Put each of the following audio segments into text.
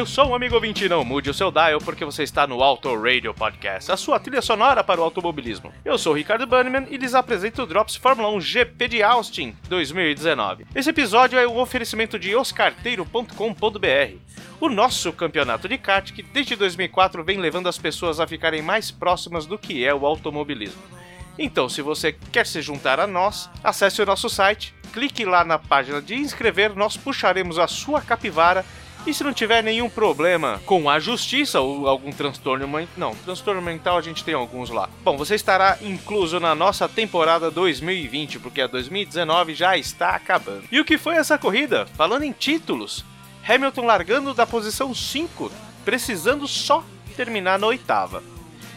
nervous. Amilson, amigo ouvinte, não mude o seu dial porque você está no Auto Radio Podcast, a sua trilha sonora para o automobilismo. Eu sou o Ricardo Bannerman e lhes apresento o Drops Fórmula 1 GP de Austin 2019. Esse episódio é um oferecimento de oscarteiro.com.br, o nosso campeonato de kart que desde 2004 vem levando as pessoas a ficarem mais próximas do que é o automobilismo. Então, se você quer se juntar a nós, acesse o nosso site, clique lá na página de inscrever, nós puxaremos a sua capivara e se não tiver nenhum problema com a justiça ou algum transtorno mental, não, transtorno mental a gente tem alguns lá. Bom, você estará incluso na nossa temporada 2020, porque a 2019 já está acabando. E o que foi essa corrida? Falando em títulos, Hamilton largando da posição 5, precisando só terminar na oitava.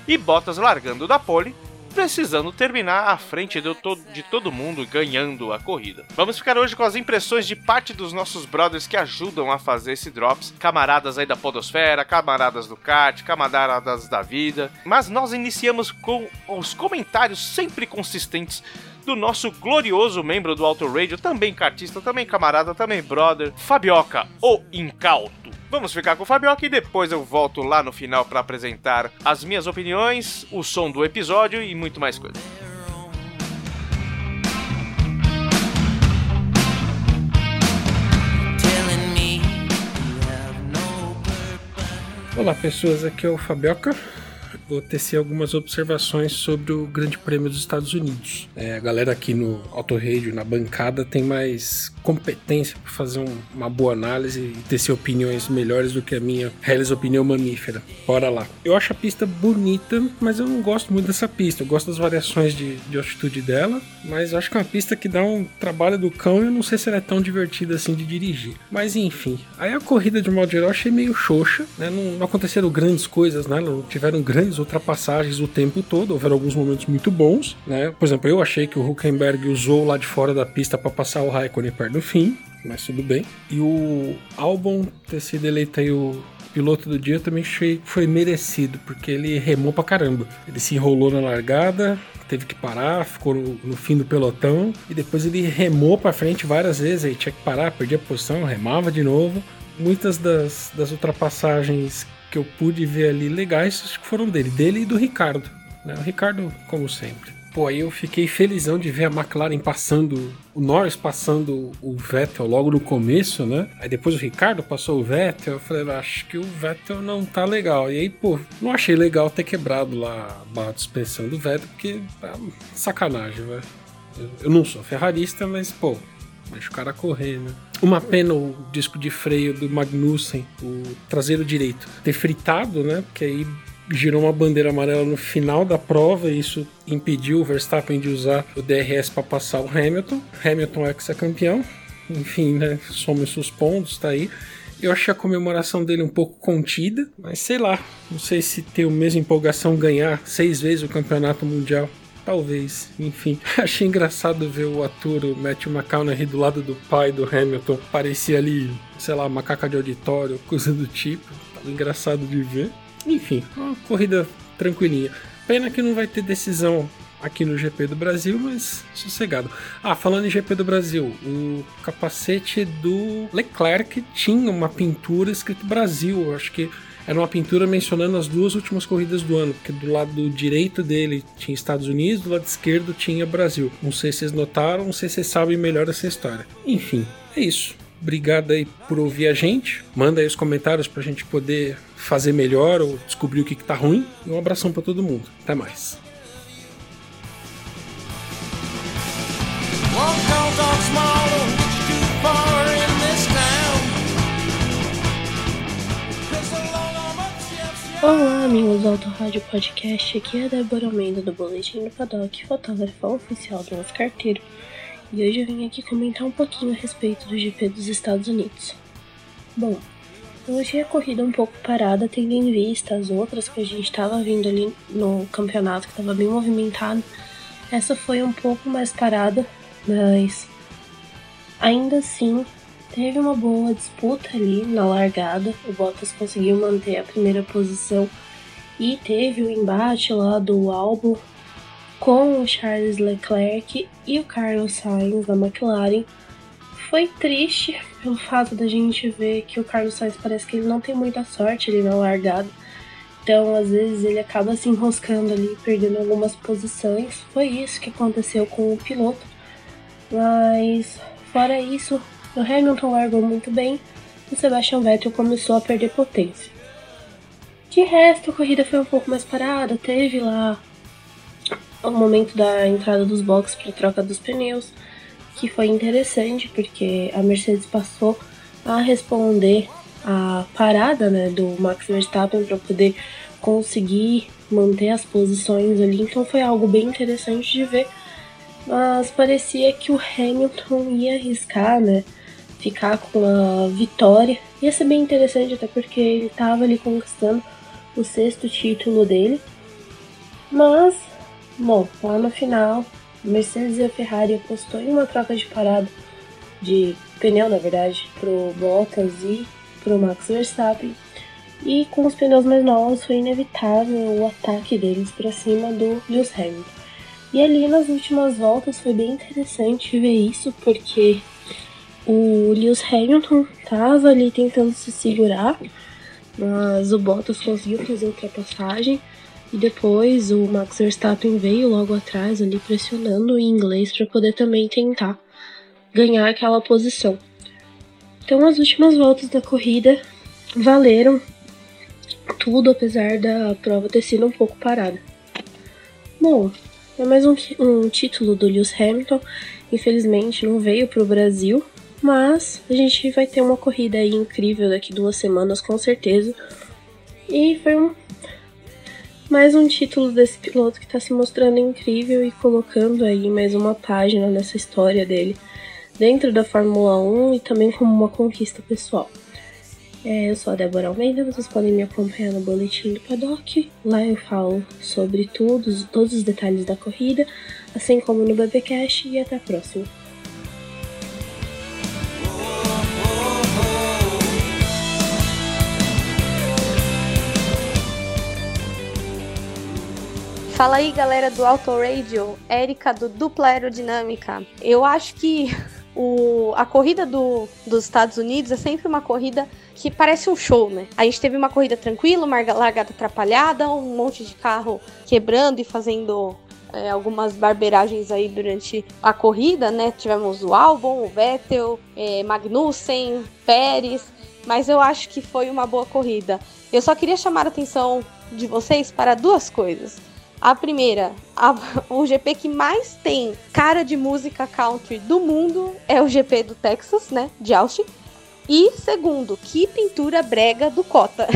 E Bottas largando da pole, precisando terminar à frente de, to de todo mundo ganhando a corrida. Vamos ficar hoje com as impressões de parte dos nossos brothers que ajudam a fazer esse drops, camaradas aí da podosfera, camaradas do kart, camaradas da vida. Mas nós iniciamos com os comentários sempre consistentes do nosso glorioso membro do Auto Radio, também cartista, também camarada, também brother, Fabioca, o incauto. Vamos ficar com o Fabioca e depois eu volto lá no final para apresentar as minhas opiniões, o som do episódio e muito mais coisa. Olá pessoas, aqui é o Fabioca. Vou tecer algumas observações sobre o Grande Prêmio dos Estados Unidos. É, a galera aqui no Auto Radio, na bancada, tem mais competência para fazer um- uma boa análise e tecer opiniões melhores do que a minha reles opinião mamífera. Bora lá. Eu acho a pista bonita, mas eu não gosto muito dessa pista. Eu gosto das variações de, de altitude dela, mas acho que é uma pista que dá um trabalho do cão e eu não sei se ela é tão divertida assim de dirigir. Mas enfim, aí a corrida de modo geral eu achei meio xoxa, né? Não, não aconteceram grandes coisas, né? Não tiveram grandes ultrapassagens o tempo todo, houveram alguns momentos muito bons, né? Por exemplo, eu achei que o Huckenberg usou lá de fora da pista para passar o Raikkonen perto do fim, mas tudo bem. E o Albon ter sido eleito aí o piloto do dia também que foi merecido, porque ele remou pra caramba. Ele se enrolou na largada, teve que parar, ficou no, no fim do pelotão e depois ele remou pra frente várias vezes, aí tinha que parar, perdia a posição, remava de novo. Muitas das, das ultrapassagens que eu pude ver ali legais foram dele, dele e do Ricardo. né? O Ricardo, como sempre. Pô, aí eu fiquei felizão de ver a McLaren passando, o Norris passando o Vettel logo no começo, né? Aí depois o Ricardo passou o Vettel, eu falei, acho que o Vettel não tá legal. E aí, pô, não achei legal ter quebrado lá a barra de suspensão do Vettel, porque tá sacanagem, velho. Eu, eu não sou ferrarista, mas, pô, deixa o cara correr, né? Uma pena o disco de freio do Magnussen, o traseiro direito, ter fritado, né? Porque aí girou uma bandeira amarela no final da prova e isso impediu o Verstappen de usar o DRS para passar o Hamilton. Hamilton é ex-campeão, enfim, né? Some seus pontos, tá aí. Eu achei a comemoração dele um pouco contida, mas sei lá, não sei se ter a mesma empolgação ganhar seis vezes o campeonato mundial. Talvez, enfim. Achei engraçado ver o ator, o Matthew McConaughey, do lado do pai do Hamilton. Parecia ali, sei lá, macaca de auditório, coisa do tipo. Tava engraçado de ver. Enfim, uma corrida tranquilinha. Pena que não vai ter decisão aqui no GP do Brasil, mas sossegado. Ah, falando em GP do Brasil, o capacete do Leclerc tinha uma pintura escrito Brasil. Eu acho que era uma pintura mencionando as duas últimas corridas do ano, porque do lado direito dele tinha Estados Unidos, do lado esquerdo tinha Brasil. Não sei se vocês notaram, não sei se vocês sabem melhor essa história. Enfim, é isso. Obrigado aí por ouvir a gente. Manda aí os comentários pra gente poder fazer melhor ou descobrir o que, que tá ruim. E um abração pra todo mundo. Até mais. Olá, amigos do Auto Rádio Podcast. Aqui é a Débora Almeida do Boletim do Paddock, fotógrafa oficial do nosso carteiro. E hoje eu vim aqui comentar um pouquinho a respeito do GP dos Estados Unidos. Bom, eu achei a corrida um pouco parada, tendo em vista as outras que a gente estava vindo ali no campeonato, que estava bem movimentado. Essa foi um pouco mais parada, mas ainda assim teve uma boa disputa ali na largada. O Bottas conseguiu manter a primeira posição e teve o embate lá do álbum com o Charles Leclerc e o Carlos Sainz da McLaren. Foi triste pelo fato da gente ver que o Carlos Sainz parece que ele não tem muita sorte ali na largada. Então, às vezes, ele acaba se enroscando ali, perdendo algumas posições. Foi isso que aconteceu com o piloto. Mas, fora isso, o Hamilton largou muito bem e o Sebastian Vettel começou a perder potência. De resto, a corrida foi um pouco mais parada, teve lá o momento da entrada dos boxes para troca dos pneus, que foi interessante porque a Mercedes passou a responder a parada né, do Max Verstappen para poder conseguir manter as posições ali, então foi algo bem interessante de ver mas parecia que o Hamilton ia arriscar, né? Ficar com a vitória. Ia ser bem interessante, até porque ele estava ali conquistando o sexto título dele. Mas, bom, lá no final, Mercedes e a Ferrari apostou em uma troca de parada de pneu, na verdade, pro Bottas e pro Max Verstappen. E com os pneus mais novos foi inevitável o ataque deles para cima do Lewis Hamilton. E ali nas últimas voltas foi bem interessante ver isso, porque o Lewis Hamilton tava ali tentando se segurar, mas o Bottas conseguiu fazer ultrapassagem. E depois o Max Verstappen veio logo atrás ali pressionando o inglês para poder também tentar ganhar aquela posição. Então as últimas voltas da corrida valeram tudo, apesar da prova ter sido um pouco parada. Bom, é mais um, um título do Lewis Hamilton. Infelizmente não veio para o Brasil, mas a gente vai ter uma corrida incrível daqui duas semanas com certeza. E foi um, mais um título desse piloto que está se mostrando incrível e colocando aí mais uma página nessa história dele dentro da Fórmula 1 e também como uma conquista pessoal. É, eu sou a Débora Almeida, vocês podem me acompanhar no boletim do Paddock. Lá eu falo sobre todos, todos os detalhes da corrida, assim como no BBcast e até a próxima. Fala aí, galera do Auto Radio, Érica do Dupla Aerodinâmica. Eu acho que o, a corrida do, dos Estados Unidos é sempre uma corrida que parece um show, né? A gente teve uma corrida tranquila, uma largada atrapalhada, um monte de carro quebrando e fazendo é, algumas barberagens aí durante a corrida, né? Tivemos o Albon, o Vettel, é, Magnussen, Pérez, mas eu acho que foi uma boa corrida. Eu só queria chamar a atenção de vocês para duas coisas. A primeira, a- o GP que mais tem cara de música country do mundo é o GP do Texas, né? De Austin. E segundo, que pintura brega do Cota.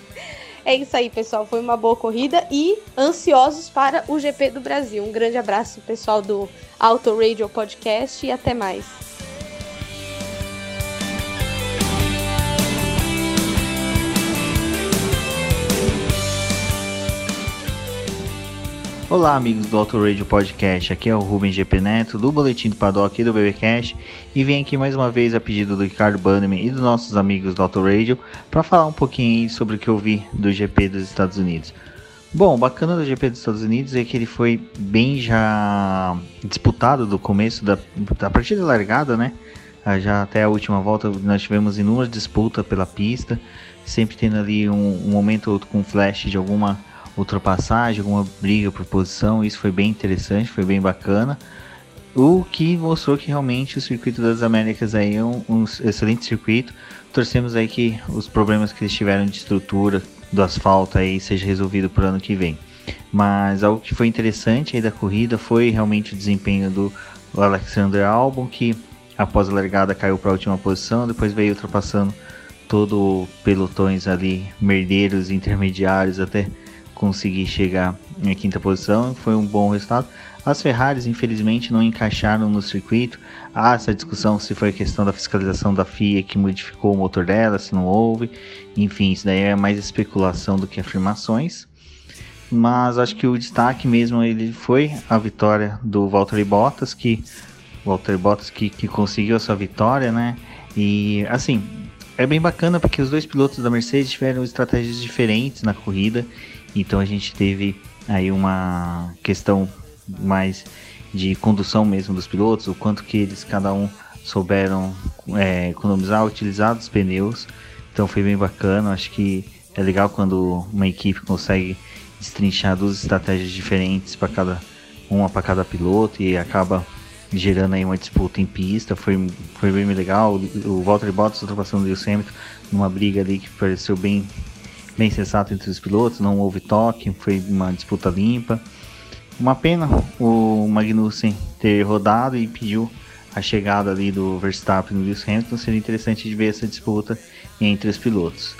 é isso aí, pessoal. Foi uma boa corrida e ansiosos para o GP do Brasil. Um grande abraço, pessoal do Auto Radio Podcast e até mais. Olá, amigos do Auto Radio Podcast. Aqui é o Rubens GP Neto, do Boletim do Paddock e do BBcast, e vim aqui mais uma vez a pedido do Ricardo Bannerman e dos nossos amigos do Auto Radio para falar um pouquinho sobre o que eu vi do GP dos Estados Unidos. Bom, o bacana do GP dos Estados Unidos é que ele foi bem já disputado do começo da, da partida largada, né? Ah, Já até a última volta nós tivemos inúmeras disputas pela pista, sempre tendo ali um, um momento ou outro com flash de alguma ultrapassagem, alguma briga por posição. Isso foi bem interessante, foi bem bacana. o que mostrou que realmente o circuito das Américas aí é um, um excelente circuito. Torcemos aí que os problemas que eles tiveram de estrutura do asfalto aí seja resolvido para o ano que vem. Mas algo que foi interessante aí da corrida foi realmente o desempenho do Alexander Albon, que após a largada caiu para a última posição, depois veio ultrapassando todo pelotões ali, merdeiros, intermediários, até conseguir chegar na quinta posição. Foi um bom resultado. As Ferraris, infelizmente, não encaixaram no circuito. Há essa discussão se foi questão da fiscalização da FIA que modificou o motor dela, se não houve. Enfim, isso daí é mais especulação do que afirmações. Mas acho que o destaque mesmo ele foi a vitória do Valtteri Bottas, que Valtteri Bottas que, que conseguiu essa vitória, né? E assim, é bem bacana porque os dois pilotos da Mercedes tiveram estratégias diferentes na corrida. Então a gente teve aí uma questão mais de condução mesmo dos pilotos, o quanto que eles cada um souberam é, economizar, utilizar os pneus. Então foi bem bacana. Acho que é legal quando uma equipe consegue destrinchar duas estratégias diferentes para cada uma para cada piloto e acaba gerando aí uma disputa em pista. Foi, foi bem legal. O Walter Bottas ultrapassando o Lewis Hamilton numa briga ali que pareceu bem bem sensato entre os pilotos, não houve toque, foi uma disputa limpa. Uma pena o Magnussen ter rodado e pediu a chegada ali do Verstappen e do Lewis Hamilton, seria interessante de ver essa disputa entre os pilotos.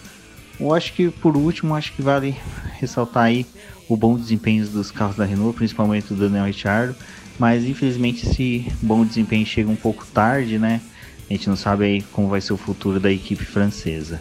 Eu acho que por último, acho que vale ressaltar aí o bom desempenho dos carros da Renault, principalmente do Daniel Ricciardo, mas infelizmente esse bom desempenho chega um pouco tarde, né? A gente não sabe aí como vai ser o futuro da equipe francesa.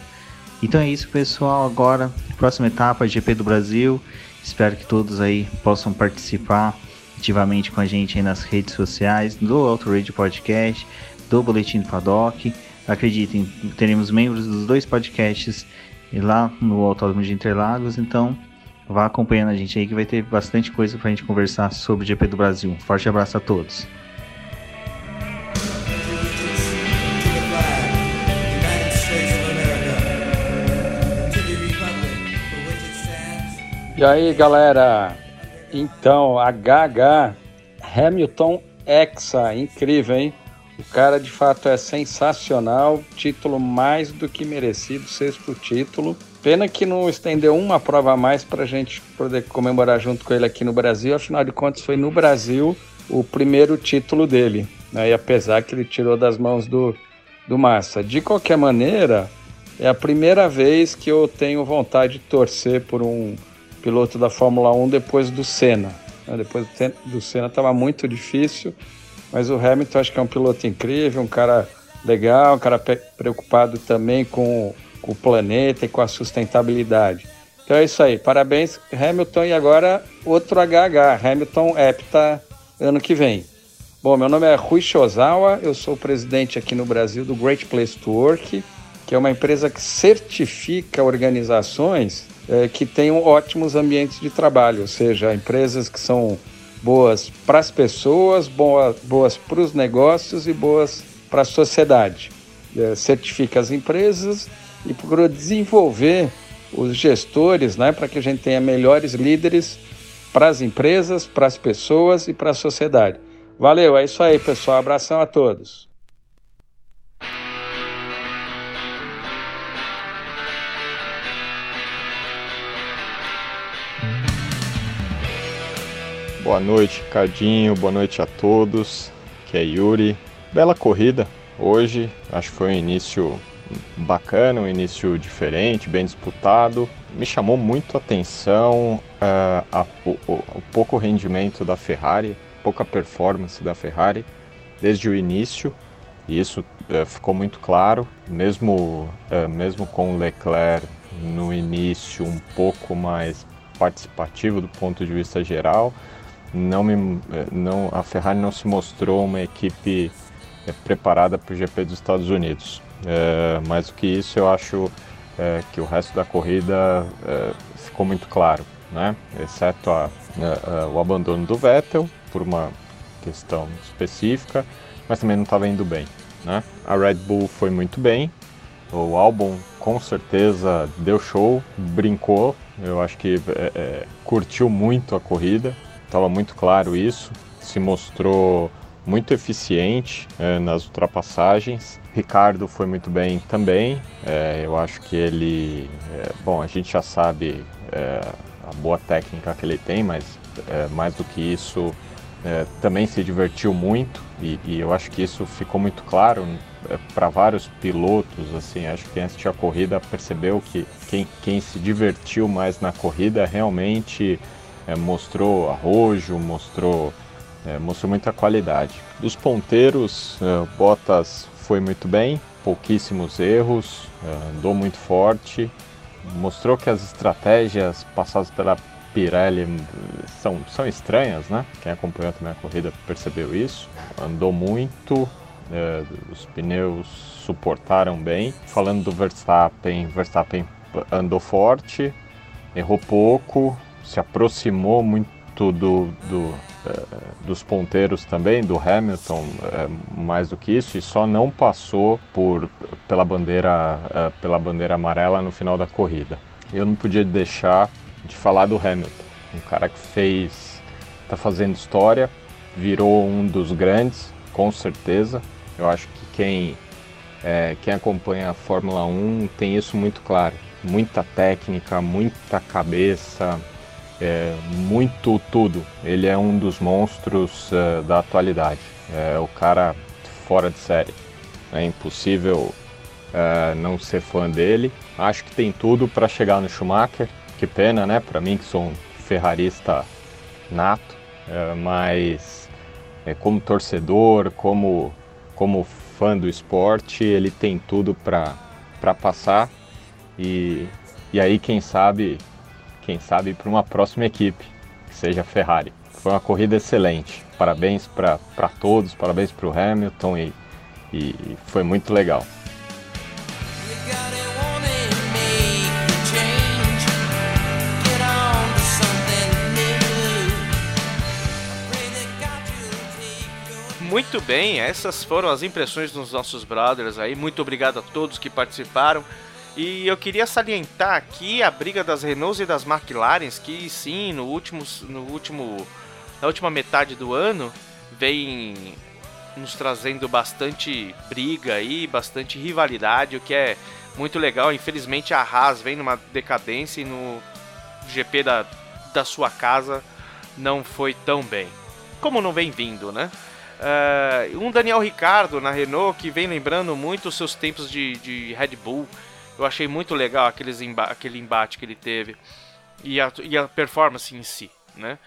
Então é isso, pessoal. Agora, próxima etapa, GP do Brasil. Espero que todos aí possam participar ativamente com a gente aí nas redes sociais do Auto Radio Podcast, do Boletim do Paddock. Acreditem, teremos membros dos dois podcasts lá no Autódromo de Interlagos, então vá acompanhando a gente aí que vai ter bastante coisa pra gente conversar sobre o GP do Brasil. Forte abraço a todos. E aí, galera? Então, HH Hamilton Exa, incrível, hein? O cara de fato é sensacional, título mais do que merecido, sexto título. Pena que não estendeu uma prova a mais para a gente poder comemorar junto com ele aqui no Brasil. Afinal de contas, foi no Brasil o primeiro título dele. Né? E apesar que ele tirou das mãos do, do Massa. De qualquer maneira, é a primeira vez que eu tenho vontade de torcer por um piloto da Fórmula 1 depois do Senna. né? Depois do Sen- do Senna estava muito difícil, mas o Hamilton acho que é um piloto incrível, um cara legal, um cara preocupado também com, com o planeta e com a sustentabilidade. Então é isso aí, parabéns Hamilton e agora outro HH, Hamilton Hepta ano que vem. Bom, meu nome é Rui Shozawa, eu sou presidente aqui no Brasil do Great Place to Work, que é uma empresa que certifica organizações eh, que tenham ótimos ambientes de trabalho, ou seja, empresas que são boas para as pessoas, boa, boas para os negócios e boas para a sociedade. Eh, certifica as empresas e procura desenvolver os gestores né, para que a gente tenha melhores líderes para as empresas, para as pessoas e para a sociedade. Valeu, é isso aí, pessoal. Abração a todos. Boa noite, Cardinho. Boa noite a todos. Que é Yuri. Bela corrida hoje. Acho que foi um início bacana, um início diferente, bem disputado. Me chamou muito a atenção ah, a o, o pouco rendimento da Ferrari, pouca performance da Ferrari desde o início. E isso eh, ficou muito claro, mesmo, eh, mesmo com o Leclerc no início um pouco mais participativo do ponto de vista geral, não me, eh, não, a Ferrari não se mostrou uma equipe eh, preparada para o GP dos Estados Unidos. Eh, mais do que isso, eu acho eh, que o resto da corrida ficou muito claro, né? exceto a- a- o abandono do Vettel por uma questão específica, mas também não estava indo bem. Né? A Red Bull foi muito bem, o álbum com certeza deu show, brincou, eu acho que é, é, curtiu muito a corrida, estava muito claro isso, se mostrou muito eficiente é, nas ultrapassagens. Ricardo foi muito bem também. É, eu acho que ele, é, bom, a gente já sabe a boa técnica que ele tem, mas mais do que isso, também se divertiu muito e, e, eu acho que isso ficou muito claro para vários pilotos. Assim, acho que quem assistiu a corrida percebeu que quem, quem se divertiu mais na corrida realmente mostrou arrojo, mostrou é, mostrou muita qualidade. Dos ponteiros, uh, Bottas foi muito bem, pouquíssimos erros, uh, andou muito forte, mostrou que as estratégias passadas pela Pirelli são, são estranhas, né? Quem acompanhou também a corrida percebeu isso. Andou muito, uh, os pneus suportaram bem. Falando do Verstappen, Verstappen andou forte, errou pouco, se aproximou muito do, do dos ponteiros também, do Hamilton, é, mais do que isso, e só não passou por, pela, bandeira, é, pela bandeira amarela no final da corrida. Eu não podia deixar de falar do Hamilton, um cara que fez, está fazendo história, virou um dos grandes, com certeza. Eu acho que quem, é, quem acompanha a Fórmula 1 tem isso muito claro. Muita técnica, muita cabeça, é, muito tudo. Ele é um dos monstros uh, da atualidade. É o cara fora de série. É impossível uh, não ser fã dele. Acho que tem tudo para chegar no Schumacher. Que pena, né? Para mim que sou um ferrarista nato, uh, mas é, como torcedor, como como fã do esporte, ele tem tudo para para passar e, e aí quem sabe quem sabe para uma próxima equipe, que seja a Ferrari. Foi uma corrida excelente. Parabéns para todos, parabéns para o Hamilton e, e foi muito legal. Muito bem, essas foram as impressões dos nossos brothers aí. Muito obrigado a todos que participaram. E eu queria salientar aqui a briga das Renaults e das McLarens, que sim, no último, no último, na última metade do ano, vem nos trazendo bastante briga aí, bastante rivalidade, o que é muito legal. Infelizmente a Haas vem numa decadência e no GP da, da sua casa não foi tão bem. Como não vem vindo, né? Uh, um Daniel Ricardo na Renault que vem lembrando muito os seus tempos de, de Red Bull eu achei muito legal aqueles emba aquele embate que ele teve e a, e a performance em si, né?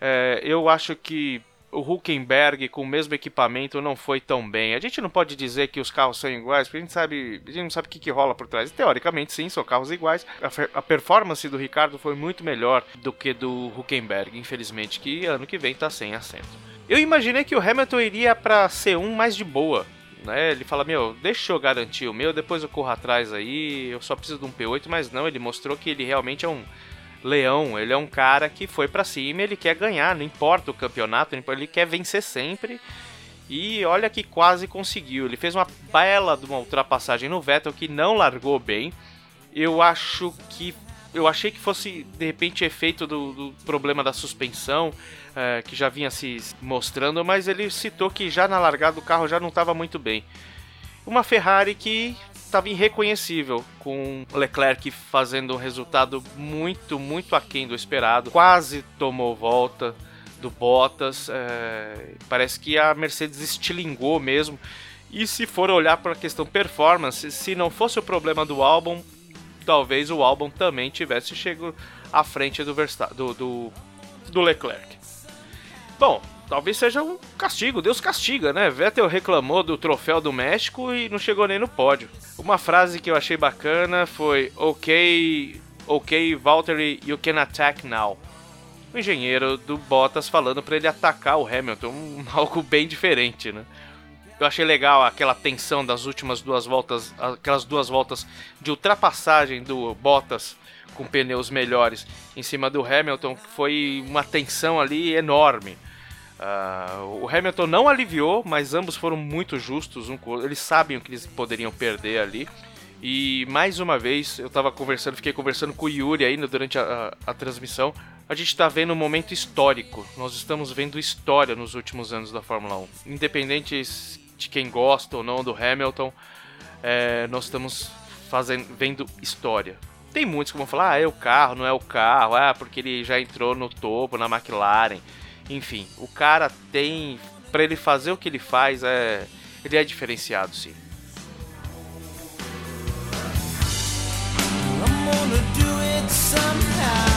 É, eu acho que o Huckenberg com o mesmo equipamento não foi tão bem. A gente não pode dizer que os carros são iguais, porque a gente sabe, a gente não sabe o que, que rola por trás. Teoricamente, sim, são carros iguais. A, a, performance do Ricardo foi muito melhor do que do Huckenberg, infelizmente, que ano que vem está sem assento. Eu imaginei que o Hamilton iria para C1 mais de boa, né? Ele fala, meu, deixa eu garantir o meu, depois eu corro atrás aí, eu só preciso de um P8, mas não, ele mostrou que ele realmente é um leão, ele é um cara que foi para cima, ele quer ganhar, não importa o campeonato, ele quer vencer sempre. E olha que quase conseguiu. Ele fez uma bela de uma ultrapassagem no Vettel que não largou bem. Eu acho que eu achei que fosse de repente efeito do, do problema da suspensão é, que já vinha se mostrando, mas ele citou que já na largada o carro já não estava muito bem. Uma Ferrari que estava irreconhecível, com Leclerc fazendo um resultado muito, muito aquém do esperado, quase tomou volta do Bottas. É, parece que a Mercedes estilingou mesmo. E se for olhar para a questão performance, se não fosse o problema do álbum, talvez o álbum também tivesse chegado à frente do, do, do, do Leclerc. Bom, talvez seja um castigo, Deus castiga, né? Vettel reclamou do troféu do México e não chegou nem no pódio. Uma frase que eu achei bacana foi: Ok, ok, Valtteri, you can attack now. O engenheiro do Bottas falando para ele atacar o Hamilton, algo bem diferente, né? Eu achei legal aquela tensão das últimas duas voltas, aquelas duas voltas de ultrapassagem do Bottas com pneus melhores em cima do Hamilton, foi uma tensão ali enorme. Uh, o Hamilton não aliviou, mas ambos foram muito justos. Um, eles sabem o que eles poderiam perder ali. E mais uma vez, eu estava conversando, fiquei conversando com o Yuri ainda durante a, a, a transmissão. a gente está vendo um momento histórico. Nós estamos vendo história nos últimos anos da Fórmula 1. Independente de quem gosta ou não do Hamilton, é, nós estamos fazendo, vendo história. Tem muitos que vão falar, ah, é o carro, não é o carro, ah, porque ele já entrou no topo, na McLaren. Enfim, o cara tem. para ele fazer o que ele faz, é, ele é diferenciado, sim. I'm gonna do it somehow.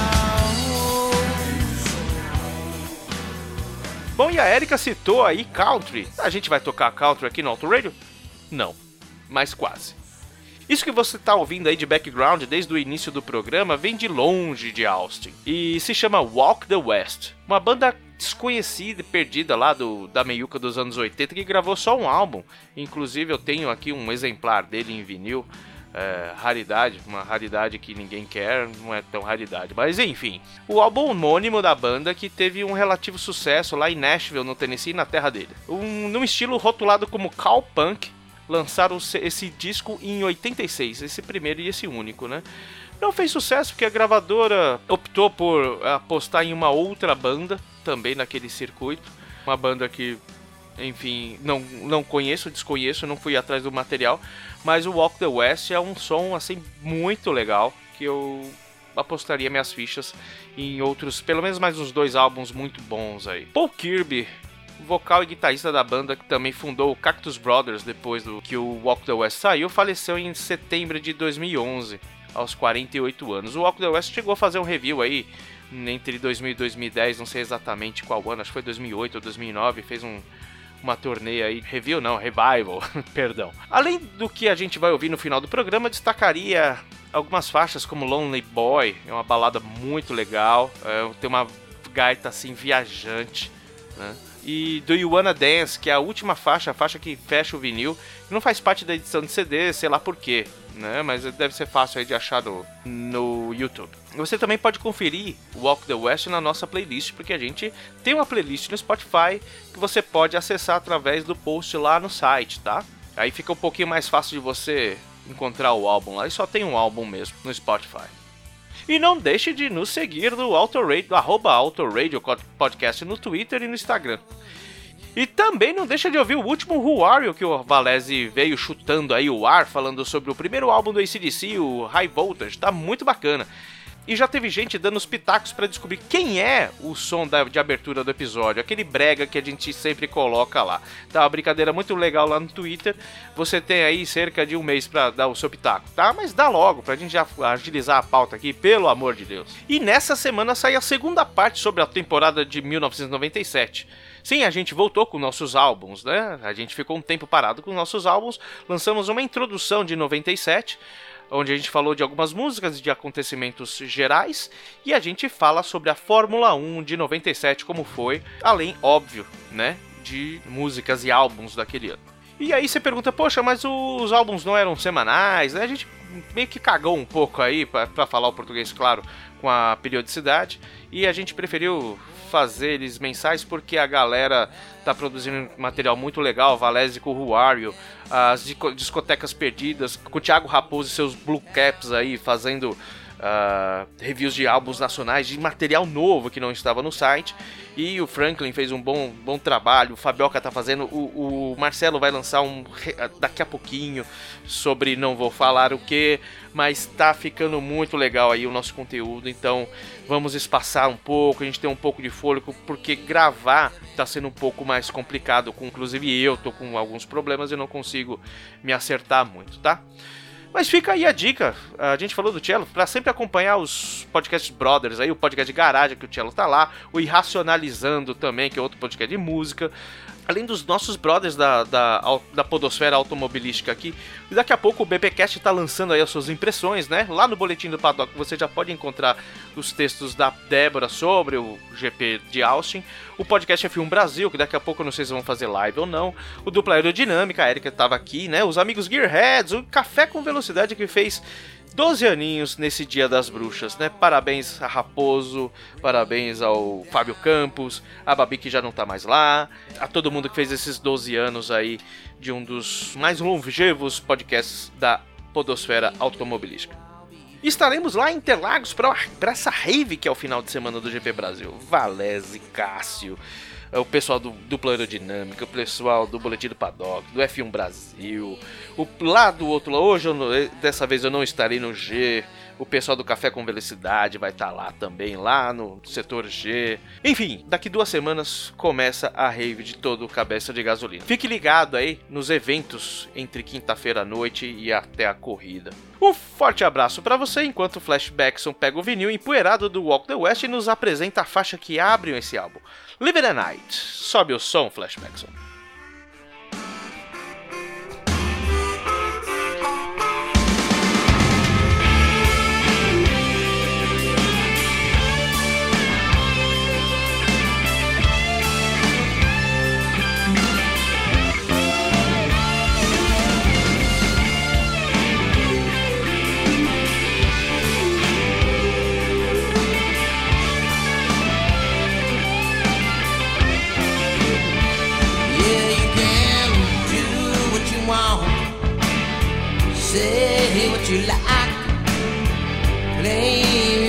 Bom, e a Erika citou aí country. A gente vai tocar country aqui no Auto Radio? Não, mas quase. Isso que você está ouvindo aí de background desde o início do programa vem de longe de Austin e se chama Walk the West, uma banda desconhecida e perdida lá do, da meiuca dos anos 80 que gravou só um álbum. Inclusive eu tenho aqui um exemplar dele em vinil. É, raridade, uma raridade que ninguém quer, não é tão raridade. Mas enfim, o álbum homônimo da banda que teve um relativo sucesso lá em Nashville, no Tennessee, na terra dele. Um, num estilo rotulado como cowpunk, lançaram esse disco em 86, esse primeiro e esse único, né? Não fez sucesso porque a gravadora optou por apostar em uma outra banda, também naquele circuito. Uma banda que, enfim, não, não conheço, desconheço, não fui atrás do material. Mas o Walk the West é um som, assim, muito legal, que eu apostaria minhas fichas em outros, pelo menos mais uns dois álbuns muito bons aí. Paul Kirby vocal e guitarrista da banda que também fundou o Cactus Brothers depois do que o Walk the West saiu, faleceu em setembro de 2011, aos 48 anos. O Walk the West chegou a fazer um review aí entre 2000 e 2010, não sei exatamente qual ano, acho que foi 2008 ou 2009, fez um uma turnê aí, review não, revival, perdão. Além do que a gente vai ouvir no final do programa, destacaria algumas faixas como Lonely Boy, é uma balada muito legal, é, tem uma gaita assim viajante, né? E Do You Wanna Dance, que é a última faixa, a faixa que fecha o vinil, que não faz parte da edição de CD, sei lá porquê, né? Mas deve ser fácil aí de achar no, no YouTube. Você também pode conferir Walk the West na nossa playlist, porque a gente tem uma playlist no Spotify que você pode acessar através do post lá no site, tá? Aí fica um pouquinho mais fácil de você encontrar o álbum lá, e só tem um álbum mesmo no Spotify. E não deixe de nos seguir no Autoradio, arroba Autoradio Podcast no Twitter e no Instagram. E também não deixa de ouvir o último Who que o Valese veio chutando aí o ar, falando sobre o primeiro álbum do ACDC, o High Voltage, tá muito bacana. E já teve gente dando os pitacos para descobrir quem é o som da, de abertura do episódio, aquele brega que a gente sempre coloca lá. Tá uma brincadeira muito legal lá no Twitter. Você tem aí cerca de um mês para dar o seu pitaco, tá? Mas dá logo pra gente já agilizar a pauta aqui, pelo amor de Deus. E nessa semana sai a segunda parte sobre a temporada de 1997. Sim, a gente voltou com nossos álbuns, né? A gente ficou um tempo parado com nossos álbuns, lançamos uma introdução de 97 onde a gente falou de algumas músicas de acontecimentos gerais e a gente fala sobre a Fórmula 1 de 97 como foi, além óbvio, né, de músicas e álbuns daquele ano. E aí você pergunta, poxa, mas os álbuns não eram semanais, né? A gente meio que cagou um pouco aí, para falar o português claro, com a periodicidade, e a gente preferiu fazer eles mensais porque a galera tá produzindo material muito legal, Valese com o Wario, as discotecas perdidas, com o Thiago Raposo e seus Blue Caps aí fazendo uh, reviews de álbuns nacionais, de material novo que não estava no site. E o Franklin fez um bom, bom trabalho, o Fabioca tá fazendo, o, o Marcelo vai lançar um daqui a pouquinho sobre não vou falar o que, mas tá ficando muito legal aí o nosso conteúdo, então vamos espaçar um pouco, a gente tem um pouco de fôlego, porque gravar tá sendo um pouco mais complicado, com, inclusive eu tô com alguns problemas e não consigo me acertar muito, tá? Mas fica aí a dica, a gente falou do Cello, para sempre acompanhar os podcasts brothers aí, o podcast de garagem que o Cello tá lá, o Irracionalizando também, que é outro podcast de música, além dos nossos brothers da, da, da podosfera automobilística aqui. E daqui a pouco o BPcast está lançando aí as suas impressões, né? Lá no boletim do Paddock você já pode encontrar os textos da Débora sobre o GP de Austin. O podcast F1 Brasil, que daqui a pouco eu não sei se vão fazer live ou não. O Dupla Aerodinâmica, a Erika estava aqui, né? Os amigos Gearheads, o Café com Velocidade que fez 12 aninhos nesse Dia das Bruxas, né? Parabéns a Raposo, parabéns ao Fábio Campos, a Babi que já não tá mais lá, a todo mundo que fez esses 12 anos aí de um dos mais longevos podcasts da podosfera automobilística. Estaremos lá em Interlagos para essa rave que é o final de semana do GP Brasil. Valese, Cássio, o pessoal do Dupla Aerodinâmica, o pessoal do Boletim do Paddock, do F1 Brasil, o, lá do outro lado, hoje, não- dessa vez eu não estarei no G, o pessoal do Café com Velocidade vai estar lá também, lá no setor G. Enfim, daqui duas semanas começa a rave de todo o cabeça de gasolina. Fique ligado aí nos eventos entre quinta-feira à noite e até a corrida. Forte abraço para você, enquanto o Flashbackson pega o vinil empoeirado do Walk the West e nos apresenta a faixa que abre esse álbum. Live the Night. Sobe o som, Flashbackson. Say what you like. Claim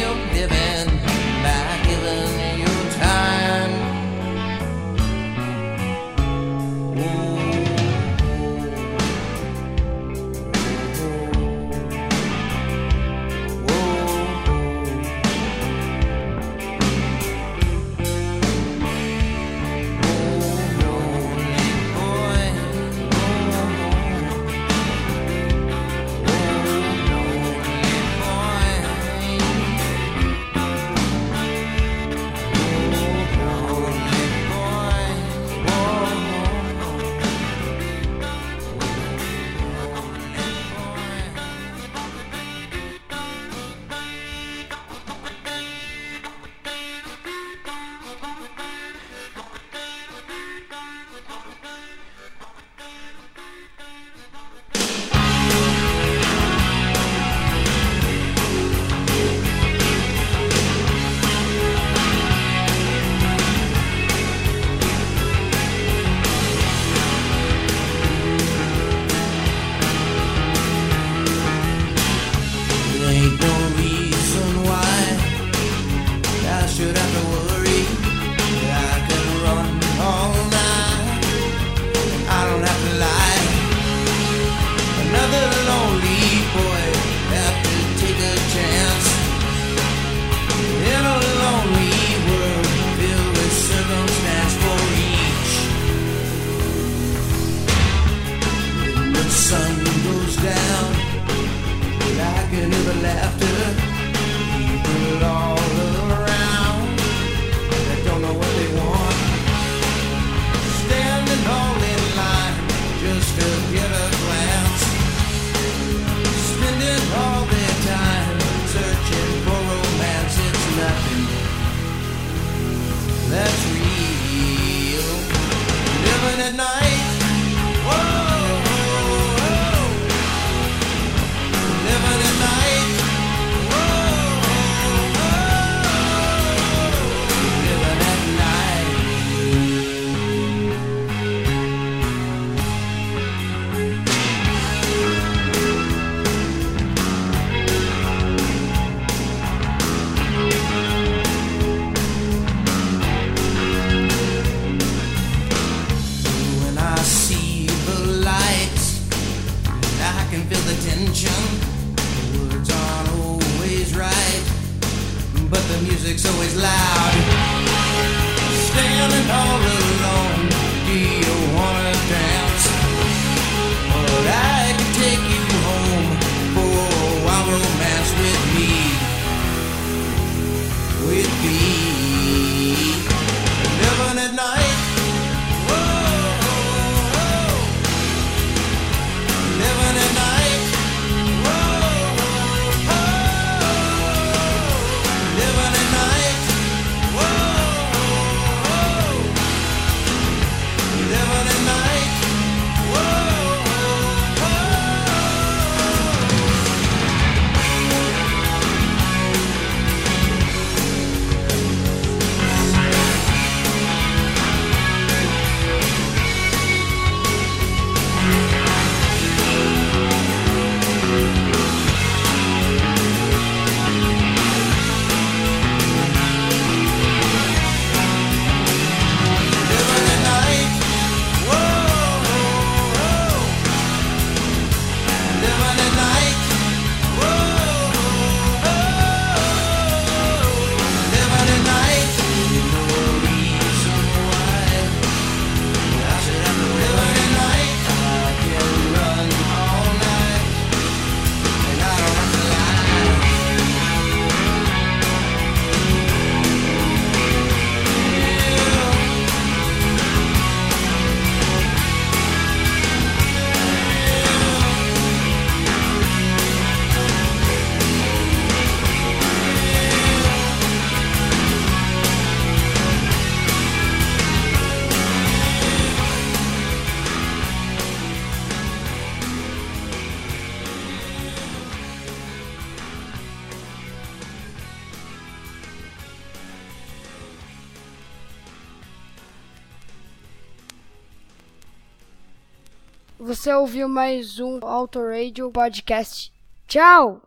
With me, ouviu mais um Auto Radio Podcast. Tchau!